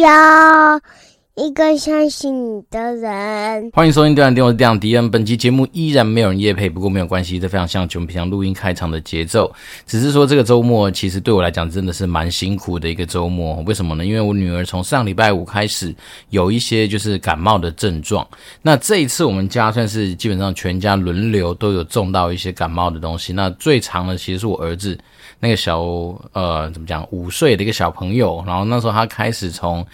要。一个相信你的人。欢迎收听《电玩店》，我是电玩迪恩。本期节目依然没有人夜配，不过没有关系，这非常像我们平常录音开场的节奏。只是说这个周末其实对我来讲真的是蛮辛苦的一个周末。为什么呢？因为我女儿从上礼拜五开始有一些就是感冒的症状。那这一次我们家算是基本上全家轮流都有中到一些感冒的东西。那最长的其实是我儿子那个小呃怎么讲五岁的一个小朋友，然后那时候他开始从。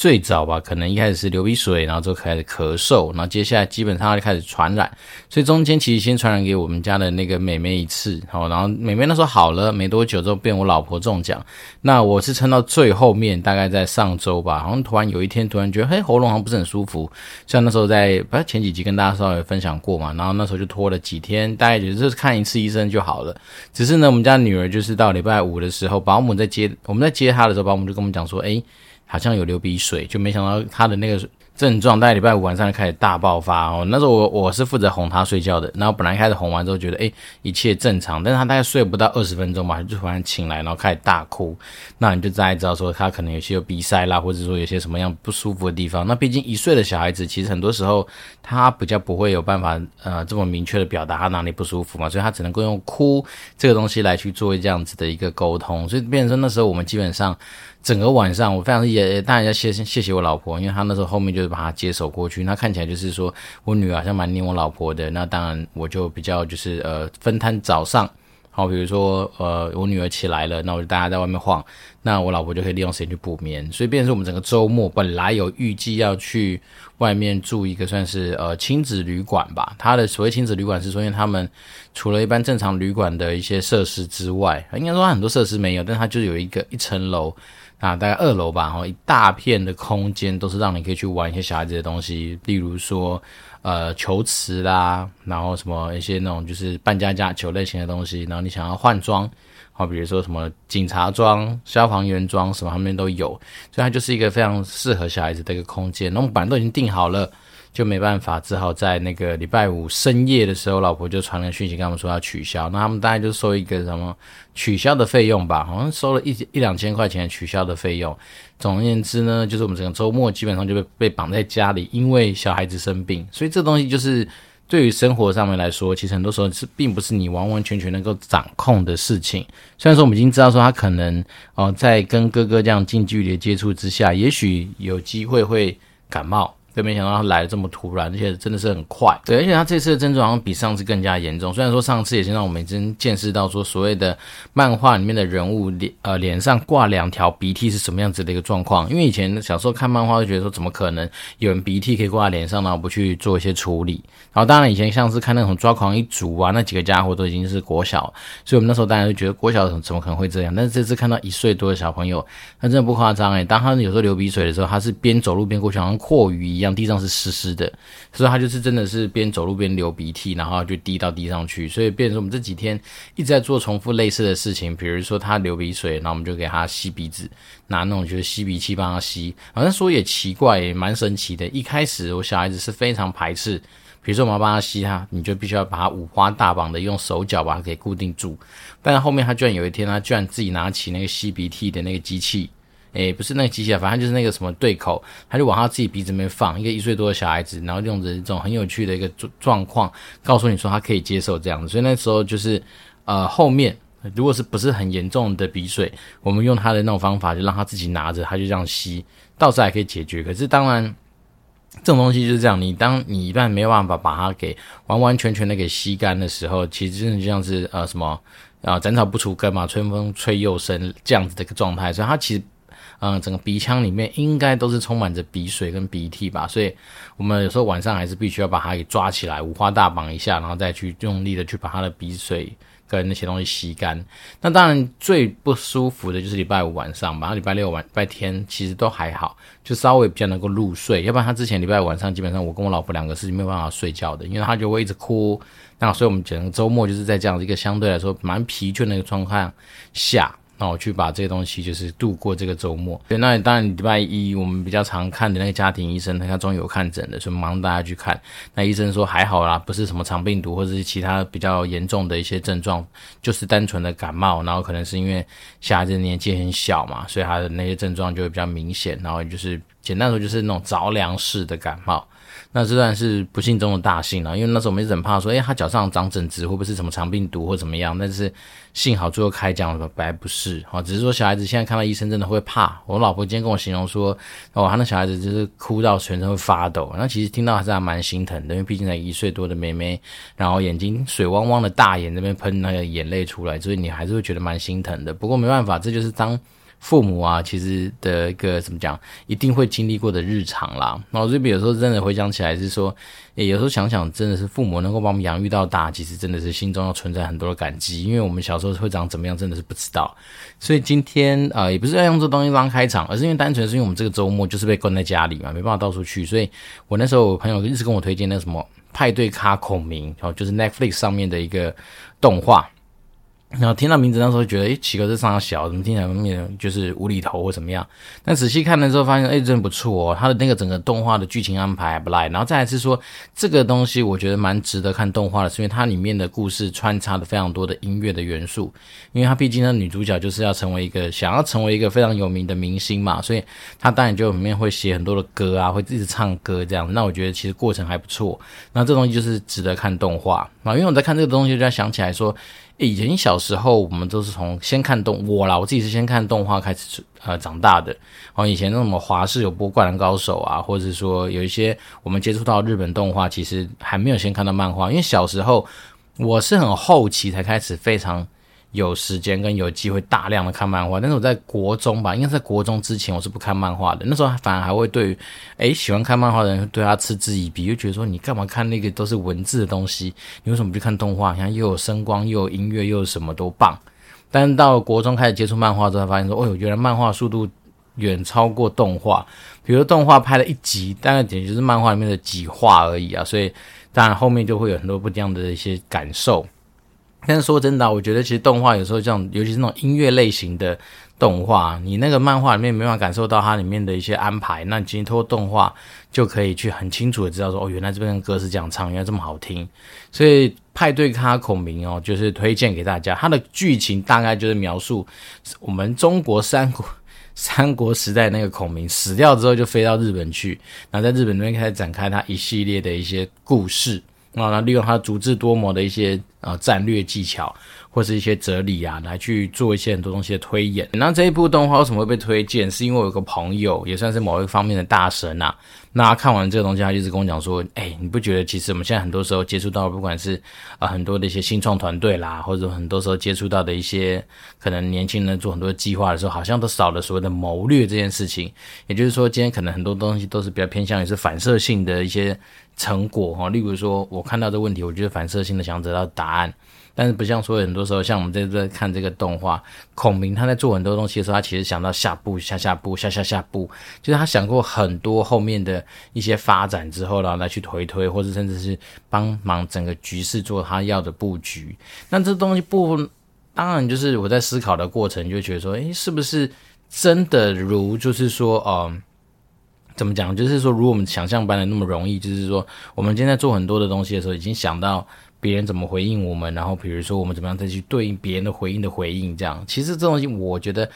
最早吧，可能一开始是流鼻水，然后就开始咳嗽，然后接下来基本上就开始传染，所以中间其实先传染给我们家的那个妹妹一次，好，然后妹妹那时候好了没多久之后，变我老婆中奖，那我是撑到最后面，大概在上周吧，好像突然有一天突然觉得，嘿，喉咙好像不是很舒服，像那时候在不是前几集跟大家稍微分享过嘛，然后那时候就拖了几天，大概也就是看一次医生就好了，只是呢，我们家女儿就是到礼拜五的时候，保姆在接我们在接她的时候，保姆就跟我们讲说，诶好像有流鼻水，就没想到他的那个症状，在礼拜五晚上就开始大爆发哦。那时候我我是负责哄他睡觉的，然后本来开始哄完之后觉得诶一切正常，但是他大概睡不到二十分钟吧，就突然醒来，然后开始大哭。那你就大概知道说他可能有些有鼻塞啦，或者说有些什么样不舒服的地方。那毕竟一岁的小孩子，其实很多时候他比较不会有办法呃这么明确的表达他哪里不舒服嘛，所以他只能够用哭这个东西来去做这样子的一个沟通。所以变成说那时候我们基本上。整个晚上，我非常也当然要谢谢谢我老婆，因为她那时候后面就是把她接手过去。那看起来就是说我女儿好像蛮黏我老婆的。那当然我就比较就是呃分摊早上，好，比如说呃我女儿起来了，那我就大家在外面晃，那我老婆就可以利用时间去补眠。所以变成是我们整个周末本来有预计要去外面住一个算是呃亲子旅馆吧。他的所谓亲子旅馆是说，因为他们除了一般正常旅馆的一些设施之外，应该说他很多设施没有，但他就有一个一层楼。啊，大概二楼吧，然后，一大片的空间都是让你可以去玩一些小孩子的东西，例如说，呃，球池啦，然后什么一些那种就是扮家家球类型的东西，然后你想要换装，好，比如说什么警察装、消防员装，什么方面都有，所以它就是一个非常适合小孩子的一个空间。那我们本来都已经订好了。就没办法，只好在那个礼拜五深夜的时候，老婆就传了讯息跟他们说要取消。那他们大概就收一个什么取消的费用吧，好像收了一一两千块钱取消的费用。总而言之呢，就是我们整个周末基本上就被被绑在家里，因为小孩子生病。所以这东西就是对于生活上面来说，其实很多时候是并不是你完完全全能够掌控的事情。虽然说我们已经知道说他可能哦、在跟哥哥这样近距离接触之下，也许有机会会感冒。没想到他来的这么突然，而且真的是很快。对，而且他这次的症状好像比上次更加严重。虽然说上次也是让我们已经见识到说所谓的漫画里面的人物脸呃脸上挂两条鼻涕是什么样子的一个状况。因为以前小时候看漫画就觉得说怎么可能有人鼻涕可以挂在脸上，然后不去做一些处理。然后当然以前像是看那种抓狂一族啊，那几个家伙都已经是国小，所以我们那时候大家就觉得国小怎么可能会这样。但是这次看到一岁多的小朋友，他真的不夸张诶，当他有时候流鼻水的时候，他是边走路边过去，好像蛞蝓一样，地上是湿湿的，所以他就是真的是边走路边流鼻涕，然后就滴到地上去。所以变成说我们这几天一直在做重复类似的事情，比如说他流鼻水，然后我们就给他吸鼻子，拿那种就是吸鼻器帮他吸。反正说也奇怪，也蛮神奇的。一开始我小孩子是非常排斥。比如说我们要帮他吸他，你就必须要把他五花大绑的用手脚把它给固定住。但是后面他居然有一天，他居然自己拿起那个吸鼻涕的那个机器，诶，不是那个机器啊，反正就是那个什么对口，他就往他自己鼻子里面放。一个一岁多的小孩子，然后用着这种很有趣的一个状况，告诉你说他可以接受这样子。所以那时候就是，呃，后面如果是不是很严重的鼻水，我们用他的那种方法，就让他自己拿着，他就这样吸，倒是还可以解决。可是当然。这种东西就是这样，你当你一旦没有办法把它给完完全全的给吸干的时候，其实真的就像是呃什么啊，斩草不除根嘛，春风吹又生这样子的一个状态，所以它其实嗯、整个鼻腔里面应该都是充满着鼻水跟鼻涕吧，所以我们有时候晚上还是必须要把它给抓起来，五花大绑一下，然后再去用力的去把它的鼻水。跟那些东西吸干，那当然最不舒服的就是礼拜五晚上吧。礼拜六晚、礼拜天其实都还好，就稍微比较能够入睡。要不然他之前礼拜五晚上基本上我跟我老婆两个是没有办法睡觉的，因为他就会一直哭。那所以我们整个周末就是在这样的一个相对来说蛮疲倦的一个状况下，那我去把这个东西就是度过这个周末。对，那当然礼拜一我们比较常看的那个家庭医生，他终于有看诊的，所以忙大家去看。那医生说还好啦，不是什么肠病毒或者是其他比较严重的一些症状，就是单纯的感冒。然后可能是因为小孩子年纪很小嘛，所以他的那些症状就会比较明显。然后就是简单说就是那种着凉式的感冒。那这算是不幸中的大幸了，因为那时候我们一直很怕说，诶，他脚上长疹子会不会是什么肠病毒或怎么样？但是幸好最后开奖了，本来不是，哦，只是说小孩子现在看到医生真的会怕。我老婆今天跟我形容说，哦，他那小孩子就是哭到全身会发抖。那其实听到还是还蛮心疼的，因为毕竟才一岁多的妹妹，然后眼睛水汪汪的大眼那边喷那个眼泪出来，所以你还是会觉得蛮心疼的。不过没办法，这就是当。父母啊，其实的一个怎么讲，一定会经历过的日常啦。然后这边有时候真的回想起来是说，诶，有时候想想，真的是父母能够把我们养育到大，其实真的是心中要存在很多的感激，因为我们小时候会长怎么样，真的是不知道。所以今天啊、也不是要用这东西当开场，而是因为单纯是因为我们这个周末就是被关在家里嘛，没办法到处去，所以我那时候我朋友一直跟我推荐那什么派对咖孔明，然后就是 Netflix 上面的一个动画。然后听到名字那时候觉得，诶，奇哥，这上小怎么听起来面就是无厘头或怎么样？但仔细看了之后发现，诶，真不错哦。它的那个整个动画的剧情安排还不赖。然后再来是说，这个东西我觉得蛮值得看动画的，是因为它里面的故事穿插了非常多的音乐的元素。因为它毕竟那女主角就是要成为一个想要成为一个非常有名的明星嘛，所以她当然就里面会写很多的歌啊，会一直唱歌这样。那我觉得其实过程还不错。那这东西就是值得看动画啊，因为我在看这个东西就在想起来说。以前小时候，我们都是从先看动我啦，我自己是先看动画开始呃长大的。然后，以前那什么华视有播《灌篮高手》啊，或者是说有一些我们接触到日本动画，其实还没有先看到漫画，因为小时候我是很后期才开始非常。有时间跟有机会大量的看漫画，但是我在国中吧，应该在国中之前我是不看漫画的。那时候反而还会对于，诶喜欢看漫画的人对他嗤之以鼻，就觉得说你干嘛看那个都是文字的东西，你为什么不去看动画？好像又有声光又有音乐又有什么都棒。但是到国中开始接触漫画之后，发现说，哦哟，原来漫画速度远超过动画。比如动画拍了一集，大概简直就是漫画里面的几画而已啊，所以当然后面就会有很多不一样的一些感受。但是说真的，我觉得其实动画有时候这样，尤其是那种音乐类型的动画，你那个漫画里面没办法感受到它里面的一些安排，那你今天通过动画就可以去很清楚的知道说，哦，原来这边的歌是这样唱，原来这么好听。所以派对咖孔明哦，就是推荐给大家。它的剧情大概就是描述我们中国三国三国时代那个孔明死掉之后，就飞到日本去，然后在日本那边开始展开他一系列的一些故事。然后利用他足智多谋的一些呃战略技巧，或是一些哲理啊，来去做一些很多东西的推演。那这一部动画为什么会被推荐？是因为我有个朋友也算是某一方面的大神啊。那看完这个东西，他就一直跟我讲说：“哎、你不觉得其实我们现在很多时候接触到，不管是啊、很多的一些新创团队啦，或者很多时候接触到的一些可能年轻人做很多计划的时候，好像都少了所谓的谋略这件事情。也就是说，今天可能很多东西都是比较偏向于是反射性的一些。”成果哈，例如说，我看到这问题，我觉得反射性的想得到答答案，但是不像说很多时候，像我们在在看这个动画，孔明他在做很多东西的时候，他其实想到下步、下下步、下下下步，就是他想过很多后面的一些发展之后，然后来去推推，或者甚至是帮忙整个局势做他要的布局。那这东西不，当然就是我在思考的过程，就觉得说，诶，是不是真的如就是说，嗯。怎么讲？就是说，如果我们想象般的那么容易，就是说，我们今天在做很多的东西的时候，已经想到别人怎么回应我们，然后比如说我们怎么样再去对应别人的回应的回应，这样。其实这东西，我觉得。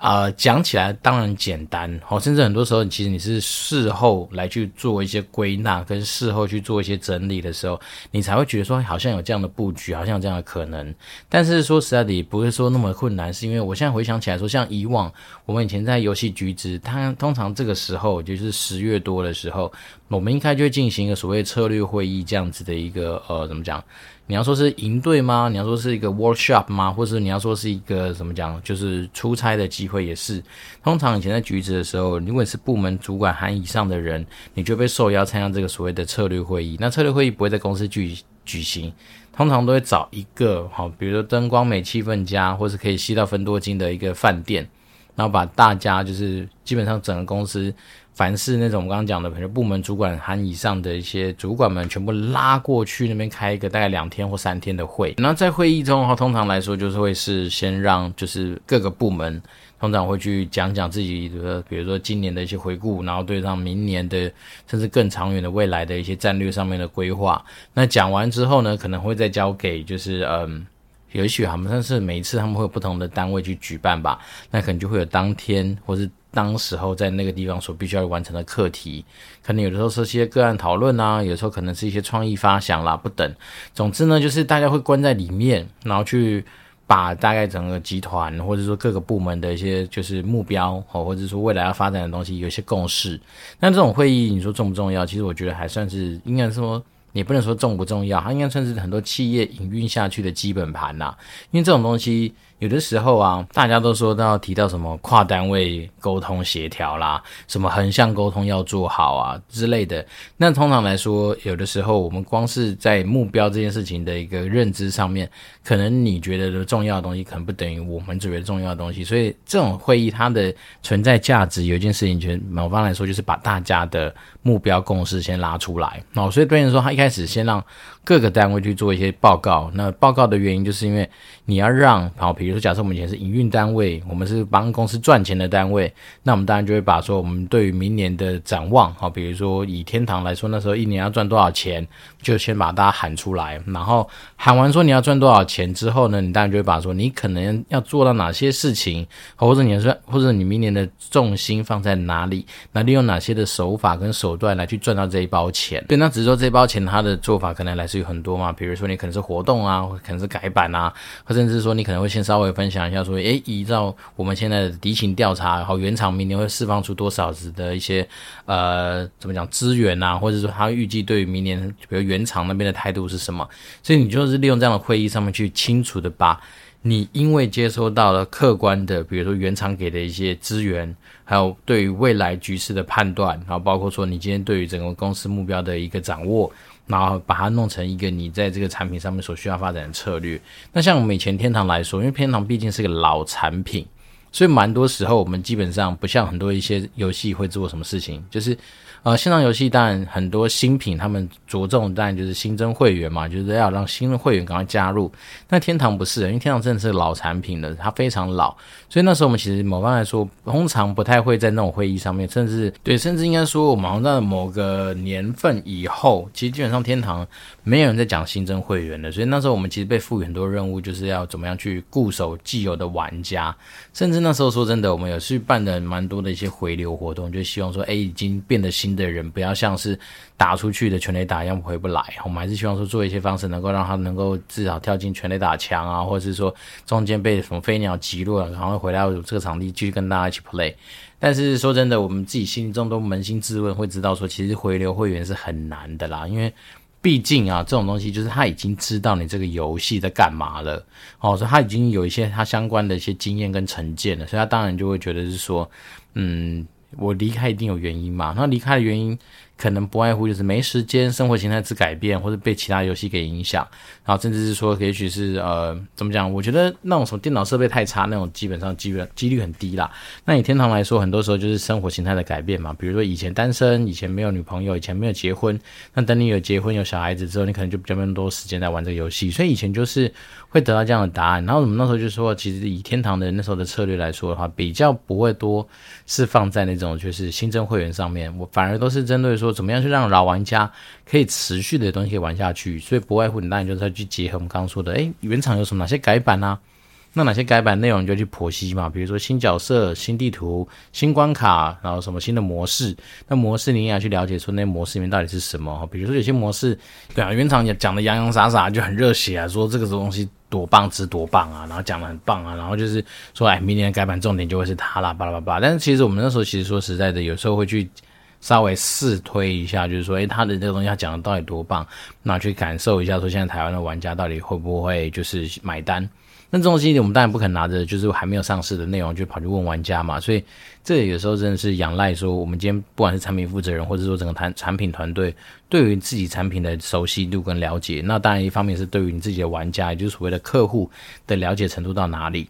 呃，讲起来当然简单，好，甚至很多时候，其实你是事后来去做一些归纳，跟事后去做一些整理的时候，你才会觉得说，好像有这样的布局，好像有这样的可能。但是说实在的，也不会说那么困难，是因为我现在回想起来说，像以往我们以前在游戏局子，它通常这个时候就是十月多的时候，我们应该就会进行一个所谓策略会议这样子的一个呃，怎么讲？你要说是营队吗？你要说是一个 workshop 吗？或者你要说是一个怎么讲？就是出差的机会也是。通常以前在橘子的时候，如果是部门主管含以上的人，你就被受邀参加这个所谓的策略会议。那策略会议不会在公司举举行，通常都会找一个好，比如说灯光美、气氛佳，或是可以吸到分多金的一个饭店。然后把大家就是基本上整个公司。凡是那种我们刚刚讲的，比如部门主管含以上的一些主管们，全部拉过去那边开一个大概两天或三天的会。那在会议中的话，通常来说就是会是先让就是各个部门通常会去讲讲自己的，比如说今年的一些回顾，然后对上明年的甚至更长远的未来的一些战略上面的规划。那讲完之后呢，可能会再交给就是嗯，也许他们算是每一次他们会有不同的单位去举办吧，那可能就会有当天或是。当时候在那个地方所必须要完成的课题，可能有的时候是些个案讨论啊，有时候可能是一些创意发想啦，不等。总之呢，就是大家会关在里面，然后去把大概整个集团或者说各个部门的一些就是目标，或者说未来要发展的东西有一些共识。那这种会议你说重不重要？其实我觉得还算是应该说，也不能说重不重要，它应该算是很多企业营运下去的基本盘呐，因为这种东西。有的时候啊，大家都说都要提到什么跨单位沟通协调啦，什么横向沟通要做好啊之类的。那通常来说，有的时候我们光是在目标这件事情的一个认知上面，可能你觉得的重要的东西，可能不等于我们觉得重要的东西。所以这种会议它的存在价值，有一件事情，就某方来说，就是把大家的目标共识先拉出来。哦，所以对人说，他一开始先让各个单位去做一些报告。那报告的原因，就是因为你要让好，比如说，假设我们以前是营运单位，我们是帮公司赚钱的单位，那我们当然就会把说我们对于明年的展望，好，比如说以天堂来说，那时候一年要赚多少钱，就先把大家喊出来，然后喊完说你要赚多少钱之后呢，你当然就会把说你可能要做到哪些事情，或者你说或者你明年的重心放在哪里，那利用哪些的手法跟手段来去赚到这一包钱。对，那只是说这包钱它的做法可能来自于很多嘛，比如说你可能是活动啊，或可能是改版啊，或者甚至说你可能会先稍微。分享一下说，诶，依照我们现在的敌情调查，然后原厂明年会释放出多少子的一些呃，怎么讲资源啊，或者说他预计对于明年，比如原厂那边的态度是什么？所以你就是利用这样的会议上面去清楚的把你因为接收到了客观的，比如说原厂给的一些资源，还有对于未来局势的判断，然后包括说你今天对于整个公司目标的一个掌握。然后把它弄成一个你在这个产品上面所需要发展的策略。那像我们以前天堂来说，因为天堂毕竟是个老产品，所以蛮多时候我们基本上不像很多一些游戏会做什么事情，就是。呃，线上游戏当然很多新品，他们着重当然就是新增会员嘛，就是要让新的会员赶快加入。那天堂不是，因为天堂真的是老产品了，它非常老，所以那时候我们其实某方来说，通常不太会在那种会议上面，甚至对，甚至应该说我们好像在某个年份以后，其实基本上天堂没有人在讲新增会员的，所以那时候我们其实被赋予很多任务，就是要怎么样去固守既有的玩家，甚至那时候说真的，我们有去办的蛮多的一些回流活动，就希望说，哎，已经变得新。的人不要像是打出去的全垒打一样回不来，我们还是希望说做一些方式，能够让他能够至少跳进全垒打墙啊，或者是说中间被什么飞鸟击落了，然后回到这个场地继续跟大家一起 play。但是说真的，我们自己心中都扪心自问，会知道说其实回流会员是很难的啦，因为毕竟啊这种东西就是他已经知道你这个游戏在干嘛了，哦，所以他已经有一些他相关的一些经验跟成见了，所以他当然就会觉得是说，嗯。我离开一定有原因嘛？那离开的原因。可能不外乎就是没时间，生活形态之改变，或者被其他游戏给影响，然后甚至是说，也许是呃，怎么讲？我觉得那种什么电脑设备太差，那种基本上基本几率很低啦。那以天堂来说，很多时候就是生活形态的改变嘛。比如说以前单身，以前没有女朋友，以前没有结婚。那等你有结婚有小孩子之后，你可能就比较没那么多时间在玩这个游戏。所以以前就是会得到这样的答案。然后我们那时候就说，其实以天堂的那时候的策略来说的话，比较不会多是放在那种就是新增会员上面，我反而都是针对说。怎么样去让老玩家可以持续的东西玩下去？所以不外乎你当然就是要去结合我们刚刚说的，诶，原厂有什么哪些改版啊？那哪些改版内容你就去剖析嘛？比如说新角色、新地图、新关卡，然后什么新的模式？那模式你也要去了解说那模式里面到底是什么？比如说有些模式，对啊，原厂也讲的洋洋洒洒，就很热血啊，说这个东西多棒，之多棒啊，然后讲的很棒啊，然后就是说，哎，明年的改版重点就会是他啦，巴拉巴拉。但是其实我们那时候其实说实在的，有时候会去。稍微试推一下，就是说，哎，他的这个东西他讲的到底多棒，那去感受一下，说现在台湾的玩家到底会不会就是买单？那这种东西我们当然不可能拿着就是还没有上市的内容就跑去问玩家嘛，所以这有时候真的是仰赖说，我们今天不管是产品负责人，或者说整个产产品团队，对于自己产品的熟悉度跟了解，那当然一方面是对于你自己的玩家，也就是所谓的客户的了解程度到哪里。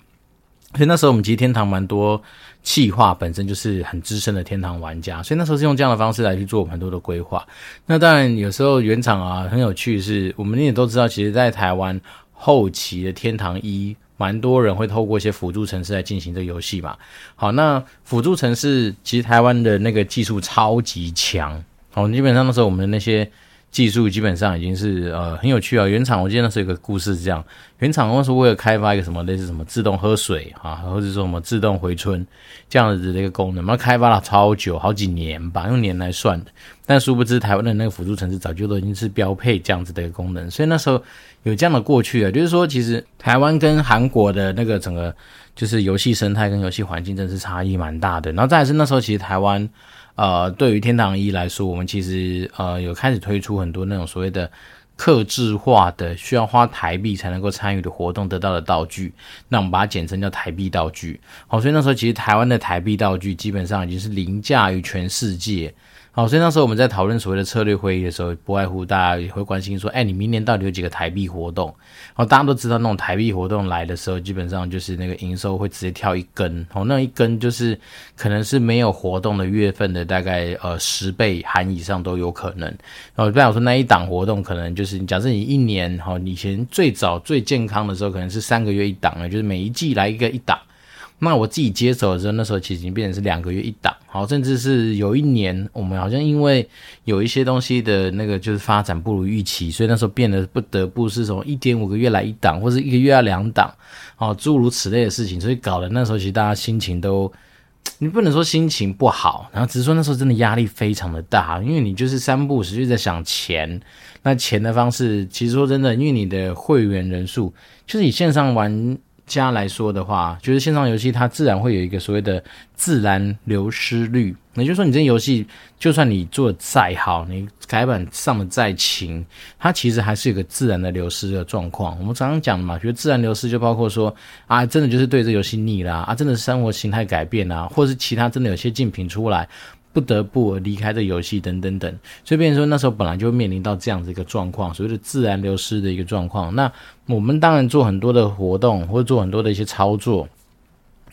所以那时候我们其实天堂蛮多企划，本身就是很资深的天堂玩家，所以那时候是用这样的方式来去做我们很多的规划。那当然有时候原厂啊很有趣，是我们也都知道，其实在台湾后期的天堂一，蛮多人会透过一些辅助城市来进行这个游戏嘛。好，那辅助城市其实台湾的那个技术超级强，好，基本上那时候我们的那些。技术基本上已经是呃很有趣啊。原厂我记得那时候有个故事是这样，原厂那时候为了开发一个什么类似什么自动喝水啊，或者说什么自动回春这样子的一个功能，那开发了超久，好几年吧，用年来算的。但殊不知台湾的那个辅助城市早就都已经是标配这样子的一个功能，所以那时候有这样的过去啊，就是说其实台湾跟韩国的那个整个就是游戏生态跟游戏环境真是差异蛮大的。然后再是那时候其实台湾。呃，对于天堂一来说，我们其实呃有开始推出很多那种所谓的克制化的，需要花台币才能够参与的活动得到的道具，那我们把它简称叫台币道具。好，所以那时候其实台湾的台币道具基本上已经是凌驾于全世界。好，所以那时候我们在讨论所谓的策略会议的时候，不外乎大家也会关心说，哎，你明年到底有几个台币活动？好，大家都知道那种台币活动来的时候，基本上就是那个营收会直接跳一根，哦，那一根就是可能是没有活动的月份的大概呃十倍含以上都有可能。然后，不然说那一档活动可能就是，假设你一年，好，以前最早最健康的时候可能是三个月一档，就是每一季来一个一档。那我自己接手的时候，那时候其实已经变成是两个月一档，好，甚至是有一年，我们好像因为有一些东西的那个就是发展不如预期，所以那时候变得不得不是从一点五个月来一档，或者一个月要两档，好，诸如此类的事情，所以搞得那时候其实大家心情都，你不能说心情不好，然后只是说那时候真的压力非常的大，因为你就是三不五时就在想钱，那钱的方式，其实说真的，因为你的会员人数就是你线上玩。家来说的话，就是线上游戏它自然会有一个所谓的自然流失率，也就是说，你这游戏就算你做的再好，你改版上的再勤，它其实还是有个自然的流失的状况。我们常常讲的嘛，觉得自然流失就包括说啊，真的就是对这游戏腻啦，啊，真的是生活形态改变啊，或者是其他真的有些竞品出来。不得不离开这游戏等等等，所以变成说那时候本来就面临到这样子一个状况，所谓的自然流失的一个状况。那我们当然做很多的活动，或者做很多的一些操作，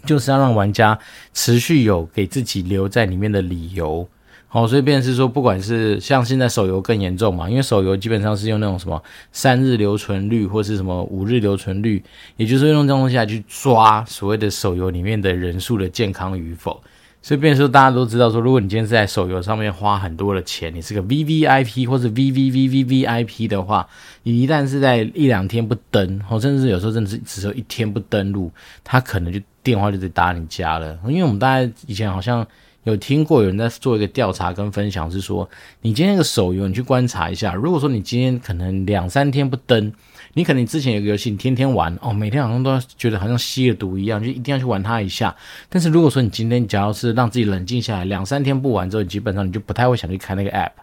就是要让玩家持续有给自己留在里面的理由。好，所以变是说，不管是像现在手游更严重嘛，因为手游基本上是用那种什么三日留存率，或是什么五日留存率，也就是用这种东西来去抓所谓的手游里面的人数的健康与否。所以，变说大家都知道说，如果你今天是在手游上面花很多的钱，你是个 VVIP 或者 VVVVVIP 的话，你一旦是在一两天不登，或甚至有时候甚至只有一天不登录，他可能就电话就得打你家了。因为我们大家以前好像有听过有人在做一个调查跟分享，是说你今天的手游，你去观察一下，如果说你今天可能两三天不登。你可能之前有个游戏，你天天玩哦，每天好像都要觉得好像吸了毒一样，就一定要去玩它一下。但是如果说你今天只要是让自己冷静下来，两三天不玩之后，基本上你就不太会想去开那个 app，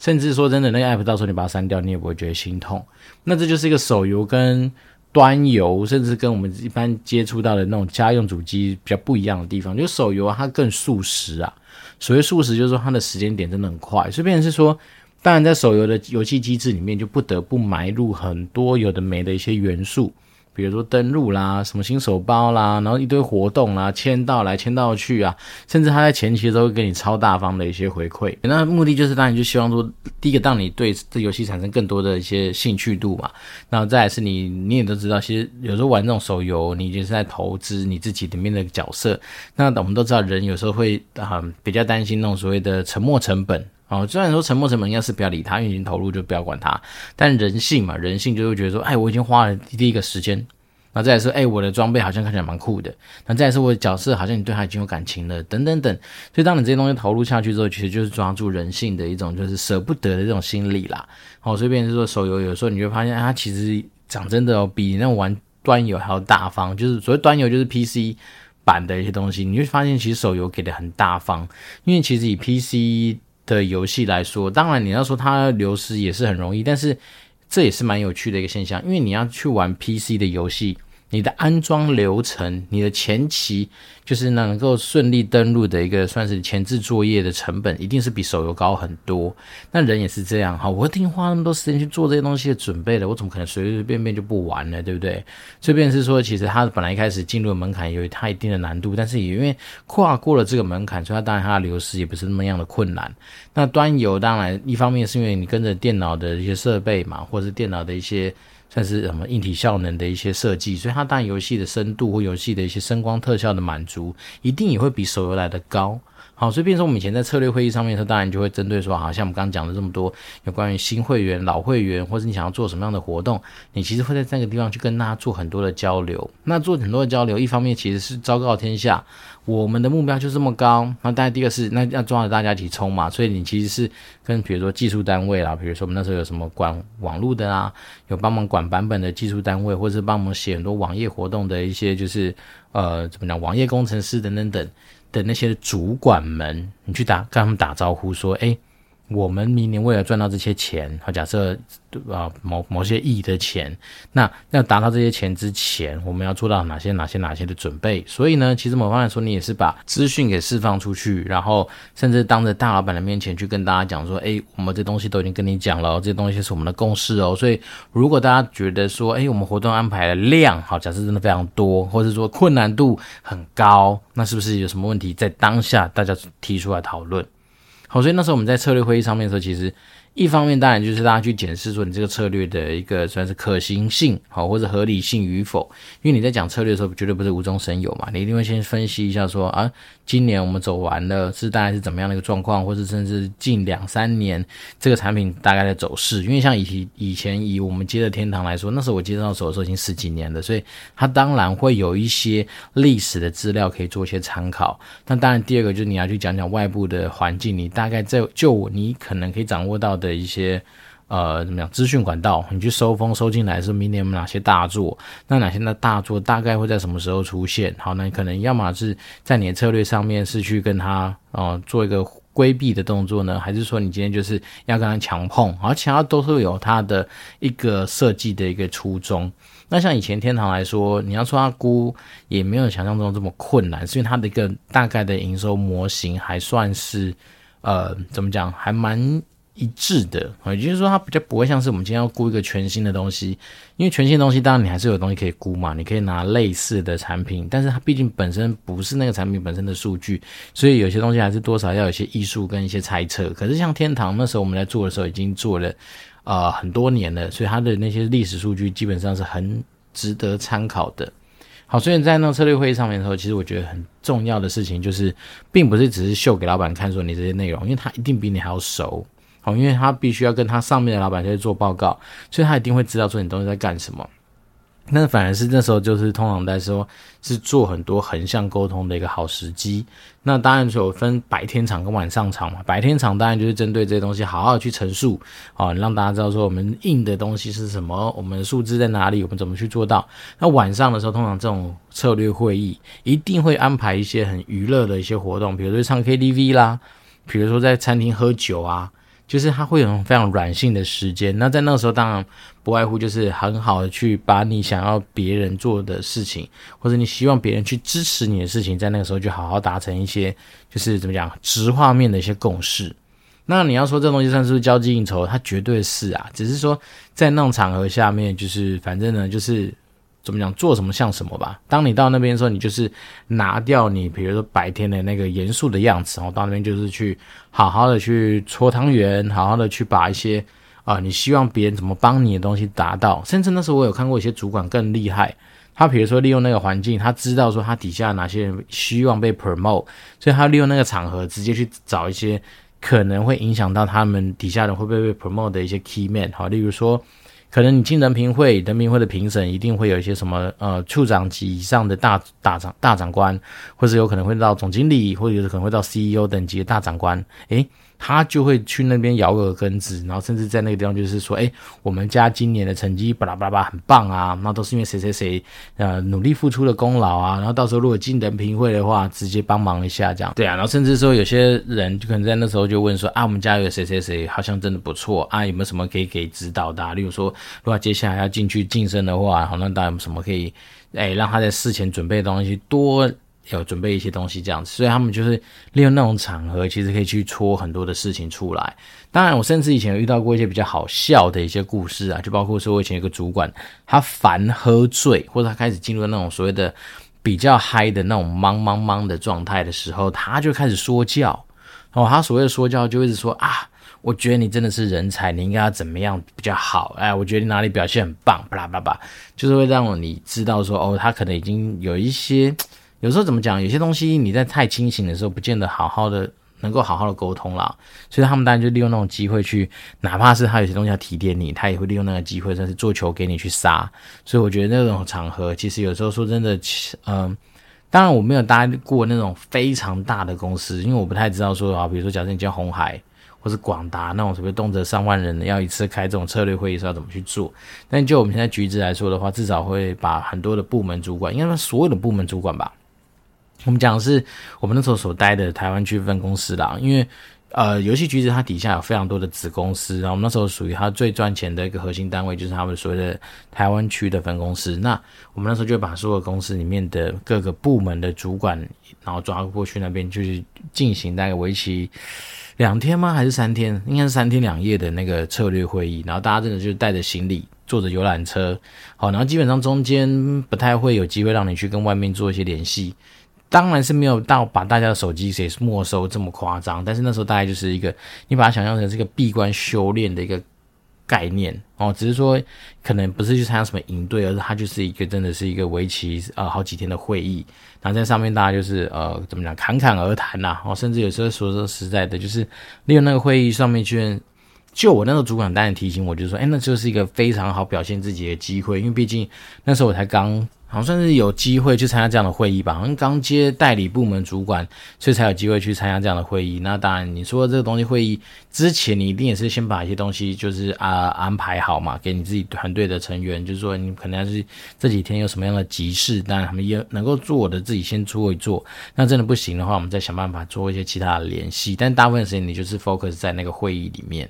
甚至说真的，那个 app 到时候你把它删掉，你也不会觉得心痛。那这就是一个手游跟端游，甚至跟我们一般接触到的那种家用主机比较不一样的地方，就是手游它更速食啊。所谓速食，就是说它的时间点真的很快，所以变成是说。当然，在手游的游戏机制里面，就不得不埋入很多有的没的一些元素，比如说登录啦、什么新手包啦，然后一堆活动啦、签到来签到去啊，甚至他在前期都会给你超大方的一些回馈。那目的就是当然就希望说，第一个让你对这游戏产生更多的一些兴趣度嘛。然后再来是你，你也都知道，其实有时候玩这种手游，你就是在投资你自己里面的角色。那我们都知道，人有时候会啊、嗯、比较担心那种所谓的沉没成本。哦，虽然说沉没成本应该是不要理他，因为已经投入就不要管他。但人性嘛，人性就会觉得说，哎，我已经花了第一个时间，那再来说，哎，我的装备好像看起来蛮酷的，那再来说我的角色好像你对他已经有感情了，等等等。所以当你这些东西投入下去之后，其实就是抓住人性的一种就是舍不得的这种心理啦。哦，所以变成说手游有时候你会发现，它其实讲真的哦，比那种玩端游还要大方。就是所谓端游就是 PC 版的一些东西，你会发现其实手游给的很大方，因为其实以 PC。的游戏来说，当然你要说它流失也是很容易，但是这也是蛮有趣的一个现象，因为你要去玩 PC 的游戏，你的安装流程，你的前期就是能够顺利登录的一个算是前置作业的成本，一定是比手游高很多。那人也是这样哈，我一定花那么多时间去做这些东西的准备的，我怎么可能随随便便就不玩呢？对不对？这边是说，其实它本来一开始进入门槛有它一定的难度，但是也因为跨过了这个门槛，所以它当然它的流失也不是那么样的困难。那端游当然一方面是因为你跟着电脑的一些设备嘛，或者是电脑的一些。算是什么硬体效能的一些设计，所以它当然游戏的深度或游戏的一些声光特效的满足，一定也会比手游来的高。好，所以变成说我们以前在策略会议上面的时候，当然就会针对说，好像我们刚刚讲的这么多有关于新会员、老会员，或者你想要做什么样的活动，你其实会在那个地方去跟大家做很多的交流。那做很多的交流，一方面其实是昭告天下。我们的目标就这么高，那当然第一个是那要抓着大家一起冲嘛，所以你其实是跟比如说技术单位啦，比如说我们那时候有什么管网络的啊，有帮忙管版本的技术单位，或者是帮忙写很多网页活动的一些就是呃怎么讲网页工程师等等等的那些主管们，你去打跟他们打招呼说，哎。我们明年为了赚到这些钱，好，假设啊某某些亿的钱，那要达到这些钱之前，我们要做到哪些哪些哪些的准备？所以呢，其实某方面说，你也是把资讯给释放出去，然后甚至当着大老板的面前去跟大家讲说，诶，我们这东西都已经跟你讲了，这些东西是我们的共识哦。所以如果大家觉得说，诶，我们活动安排的量好，假设真的非常多，或者说困难度很高，那是不是有什么问题？在当下大家提出来讨论。好，所以那时候我们在策略会议上面的时候，其实。一方面当然就是大家去检视说你这个策略的一个算是可行性好，或者合理性与否，因为你在讲策略的时候绝对不是无中生有嘛，你一定会先分析一下说啊，今年我们走完了是大概是怎么样的一个状况，或者甚至近两三年这个产品大概的走势，因为像以以前以我们接的天堂来说，那时候我接到手的时候已经十几年了，所以它当然会有一些历史的资料可以做一些参考。那当然第二个就是你要去讲讲外部的环境，你大概在就你可能可以掌握到的。的一些呃怎么样资讯管道，你去收风收进来是明年有哪些大作？那哪些的大作大概会在什么时候出现？好，那你可能要么是在你的策略上面是去跟他呃做一个规避的动作呢，还是说你今天就是要跟他强碰？而且他都是有他的一个设计的一个初衷。那像以前天堂来说，你要说他估也没有想象中这么困难，是因为他的一个大概的营收模型还算是呃怎么讲，还蛮。一致的，也就是说，它比较不会像是我们今天要估一个全新的东西，因为全新的东西，当然你还是有东西可以估嘛，你可以拿类似的产品，但是它毕竟本身不是那个产品本身的数据，所以有些东西还是多少要有些艺术跟一些猜测。可是像天堂那时候我们在做的时候，已经做了呃很多年了，所以它的那些历史数据基本上是很值得参考的。好，所以在那策略会议上面的时候，其实我觉得很重要的事情就是，并不是只是秀给老板看说你这些内容，因为他一定比你还要熟。因为他必须要跟他上面的老板去做报告，所以他一定会知道说你东西在干什么。那反而是那时候就是通常来说是做很多横向沟通的一个好时机。那当然就有分白天场跟晚上场嘛。白天场当然就是针对这些东西好好去陈述，啊，让大家知道说我们硬的东西是什么，我们的数字在哪里，我们怎么去做到。那晚上的时候，通常这种策略会议一定会安排一些很娱乐的一些活动，比如说唱 KTV 啦，比如说在餐厅喝酒啊。就是他会有非常软性的时间，那在那个时候，当然不外乎就是很好的去把你想要别人做的事情，或者你希望别人去支持你的事情，在那个时候就好好达成一些，就是怎么讲，直画面的一些共识。那你要说这东西算是不是交际应酬，它绝对是啊，只是说在那种场合下面，就是反正呢，就是。怎么讲？做什么像什么吧。当你到那边的时候，你就是拿掉你，比如说白天的那个严肃的样子，然后到那边就是去好好的去搓汤圆，好好的去把一些啊、你希望别人怎么帮你的东西达到。甚至那时候我有看过一些主管更厉害，他比如说利用那个环境，他知道说他底下哪些人希望被 promote，所以他利用那个场合直接去找一些可能会影响到他们底下人会不会被 promote 的一些 key man，好，例如说。可能你进人评会，人评会的评审一定会有一些什么呃处长级以上的大大长大长官，或者有可能会到总经理，或者有可能会到 CEO 等级的大长官。诶，他就会去那边摇耳根子，然后甚至在那个地方就是说，哎，我们家今年的成绩巴拉巴拉巴拉很棒啊，那都是因为谁谁谁呃努力付出的功劳啊，然后到时候如果进人评会的话，直接帮忙一下这样，对啊，然后甚至说有些人就可能在那时候就问说啊，我们家有谁谁谁好像真的不错啊，有没有什么可以给指导的？例如说，如果接下来要进去晋升的话，好，那大家有什么可以哎让他在事前准备的东西多。有准备一些东西这样子，所以他们就是利用那种场合，其实可以去戳很多的事情出来。当然，我甚至以前有遇到过一些比较好笑的一些故事啊，就包括说我以前有个主管，他烦喝醉，或者他开始进入那种所谓的比较嗨的那种茫茫茫的状态的时候，他就开始说教。哦，他所谓的说教，就一直说啊，我觉得你真的是人才，你应该要怎么样比较好？哎，我觉得你哪里表现很棒，巴拉巴拉，就是会让你知道说，哦，他可能已经有一些。有时候怎么讲？有些东西你在太清醒的时候，不见得好好的能够好好的沟通啦。所以他们当然就利用那种机会去，哪怕是他有些东西要提点你，他也会利用那个机会，甚至做球给你去杀。所以我觉得那种场合，其实有时候说真的，嗯、当然我没有搭过那种非常大的公司，因为我不太知道说啊，比如说假设你叫红海或是广达那种特别动辄上万人的，要一次开这种策略会议是要怎么去做。但就我们现在橘子来说的话，至少会把很多的部门主管，应该说所有的部门主管吧。我们讲的是我们那时候所待的台湾区分公司啦，因为呃，游戏橘子它底下有非常多的子公司，然后我们那时候属于它最赚钱的一个核心单位，就是他们所谓的台湾区的分公司。那我们那时候就把所有公司里面的各个部门的主管，然后抓过去那边，就是进行大概为期两天吗？还是三天？应该是三天两夜的那个策略会议。然后大家真的就是带着行李，坐着游览车，好，然后基本上中间不太会有机会让你去跟外面做一些联系。当然是没有到把大家的手机给没收这么夸张，但是那时候大概就是一个，你把它想象成是一个闭关修炼的一个概念哦，只是说可能不是去参加什么营队，而是它就是一个真的是一个为期呃好几天的会议，然后在上面大家就是呃怎么讲侃侃而谈呐，哦，甚至有时候说说实在的，就是利用那个会议上面去，就我那个主管当然提醒我，就说，哎，那就是一个非常好表现自己的机会，因为毕竟那时候我才刚。好像算是有机会去参加这样的会议吧，好像刚接代理部门主管，所以才有机会去参加这样的会议。那当然，你说这个东西会议之前，你一定也是先把一些东西就是啊安排好嘛，给你自己团队的成员，就是说你可能要是这几天有什么样的急事，当然他们也能够做的自己先做一做。那真的不行的话，我们再想办法做一些其他的联系。但大部分时间你就是 focus 在那个会议里面。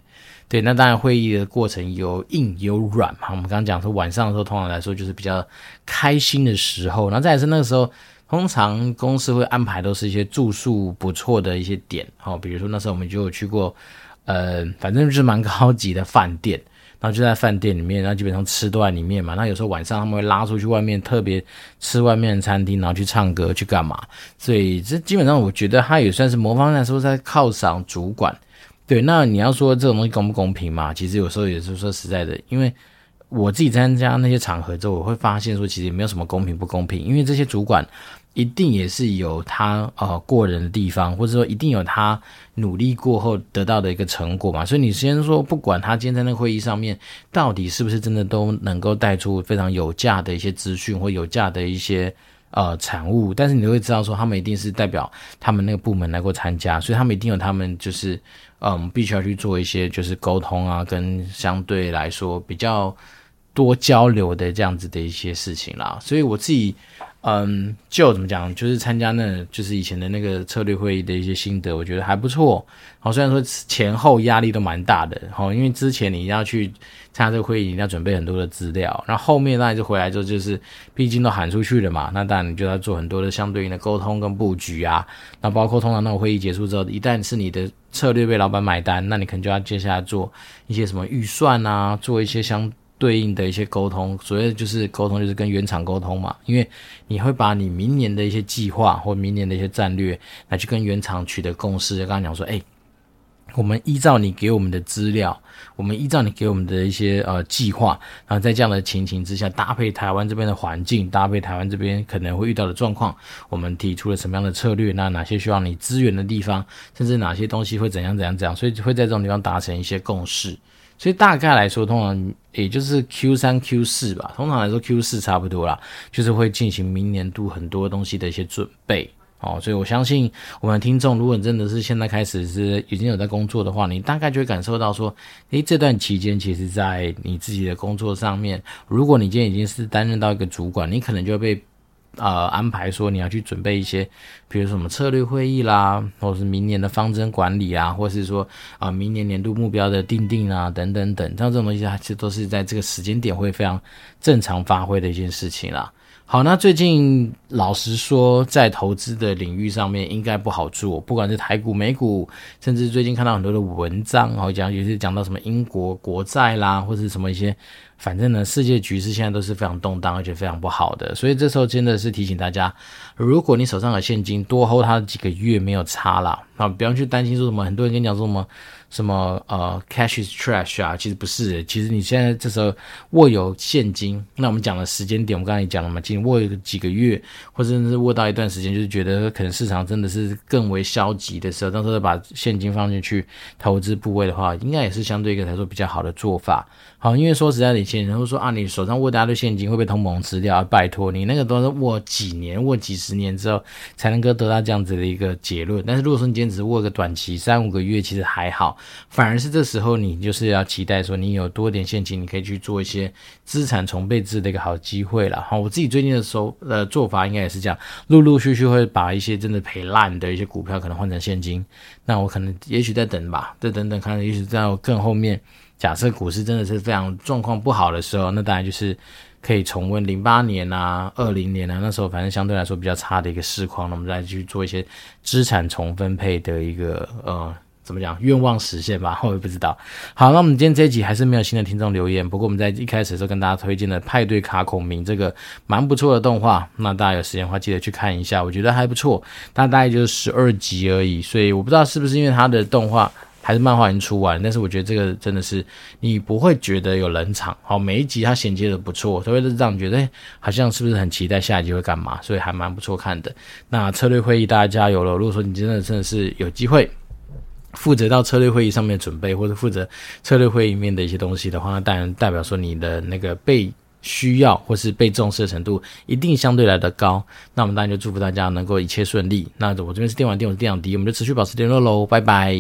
对，那当然会议的过程有硬有软嘛。我们刚刚讲说晚上的时候，通常来说就是比较开心的时候。然后再是那个时候，通常公司会安排都是一些住宿不错的一些点，哦，比如说那时候我们就有去过，呃，反正就是蛮高级的饭店，然后就在饭店里面，然后基本上吃都在里面嘛。那有时候晚上他们会拉出去外面，特别吃外面的餐厅，然后去唱歌去干嘛。所以这基本上我觉得他也算是魔方面来说在犒赏主管。对，那你要说这种东西公不公平嘛？其实有时候也是说实在的，因为我自己参加那些场合之后，我会发现说，其实也没有什么公平不公平，因为这些主管一定也是有他呃过人的地方，或者说一定有他努力过后得到的一个成果嘛。所以你先说，不管他今天在那个会议上面到底是不是真的都能够带出非常有价的一些资讯或有价的一些呃产物，但是你会知道说，他们一定是代表他们那个部门来过参加，所以他们一定有他们就是。嗯，必须要去做一些就是沟通啊，跟相对来说比较多交流的这样子的一些事情啦。所以我自己，嗯，就怎么讲，就是参加那，就是以前的那个策略会议的一些心得，我觉得还不错。好，虽然说前后压力都蛮大的，好，因为之前你一定要去参加这个会议，你要准备很多的资料，然后后面那就回来之后，就是毕竟都喊出去了嘛，那当然你就要做很多的相对应的沟通跟布局啊。那包括通常那种会议结束之后，一旦是你的策略被老板买单，那你可能就要接下来做一些什么预算啊，做一些相对应的一些沟通。所谓就是沟通，就是跟原厂沟通嘛，因为你会把你明年的一些计划或明年的一些战略来去跟原厂取得共识。刚刚讲说，哎。我们依照你给我们的资料，我们依照你给我们的一些呃计划，然后在这样的情形之下，搭配台湾这边的环境，搭配台湾这边可能会遇到的状况，我们提出了什么样的策略？那哪些需要你支援的地方，甚至哪些东西会怎样怎样怎样？所以会在这种地方达成一些共识。所以大概来说，通常也就是 Q 三、Q 四吧。通常来说，Q 四差不多啦，就是会进行明年度很多东西的一些准备。哦，所以我相信我们的听众，如果你真的是现在开始是已经有在工作的话，你大概就会感受到说，诶，这段期间其实，在你自己的工作上面，如果你今天已经是担任到一个主管，你可能就会被呃安排说你要去准备一些，比如什么策略会议啦，或者是明年的方针管理啊，或是说啊、明年年度目标的定定啊，等等等，像这种东西，它其实都是在这个时间点会非常正常发挥的一件事情啦。好，那最近老实说，在投资的领域上面应该不好做，不管是台股、美股，甚至最近看到很多的文章，然后讲也是讲到什么英国国债啦，或者什么一些，反正呢，世界局势现在都是非常动荡，而且非常不好的。所以这时候真的是提醒大家，如果你手上有现金，多 hold 它几个月没有差了，啊，不要去担心说什么，很多人跟你讲说什么。什么呃，cash is trash 啊？其实不是，其实你现在这时候握有现金，那我们讲的时间点，我们刚才也讲了嘛，仅握有几个月，或者是握到一段时间，就是觉得可能市场真的是更为消极的时候，到时候把现金放进去投资部位的话，应该也是相对一个来说比较好的做法。好，因为说实在的，以前人会说啊，你手上握大堆现金会被通膨吃掉啊？拜托，你那个都是握几年、握几十年之后才能够得到这样子的一个结论。但是如果说你今天只是握个短期三五个月，其实还好。反而是这时候，你就是要期待说，你有多点现金，你可以去做一些资产重配置的一个好机会了。哈，我自己最近的时候呃做法应该也是这样，陆陆续续会把一些真的赔烂的一些股票可能换成现金。那我可能也许在等吧，再等等看，也许在更后面，假设股市真的是非常状况不好的时候，那当然就是可以重温零八年啊、二零年啊，那时候反正相对来说比较差的一个市况，那我们再去做一些资产重分配的一个呃。怎么讲？愿望实现吧，我也不知道。好，那我们今天这一集还是没有新的听众留言。不过我们在一开始的时候跟大家推荐了《派对卡孔明》这个蛮不错的动画，那大家有时间的话记得去看一下，我觉得还不错。它大概就是十二集而已，所以我不知道是不是因为它的动画还是漫画已经出完，但是我觉得这个真的是你不会觉得有冷场。好，每一集它衔接的不错，所以是让你觉得好像是不是很期待下一集会干嘛？所以还蛮不错看的。那策略会议大家加油了！如果说你真的真的是有机会。负责到策略会议上面准备，或者负责策略会议面的一些东西的话，那当然代表说你的那个被需要或是被重视的程度一定相对来的高。那我们当然就祝福大家能够一切顺利。那我这边是电玩店，我是电养迪，我们就持续保持联络喽，拜拜。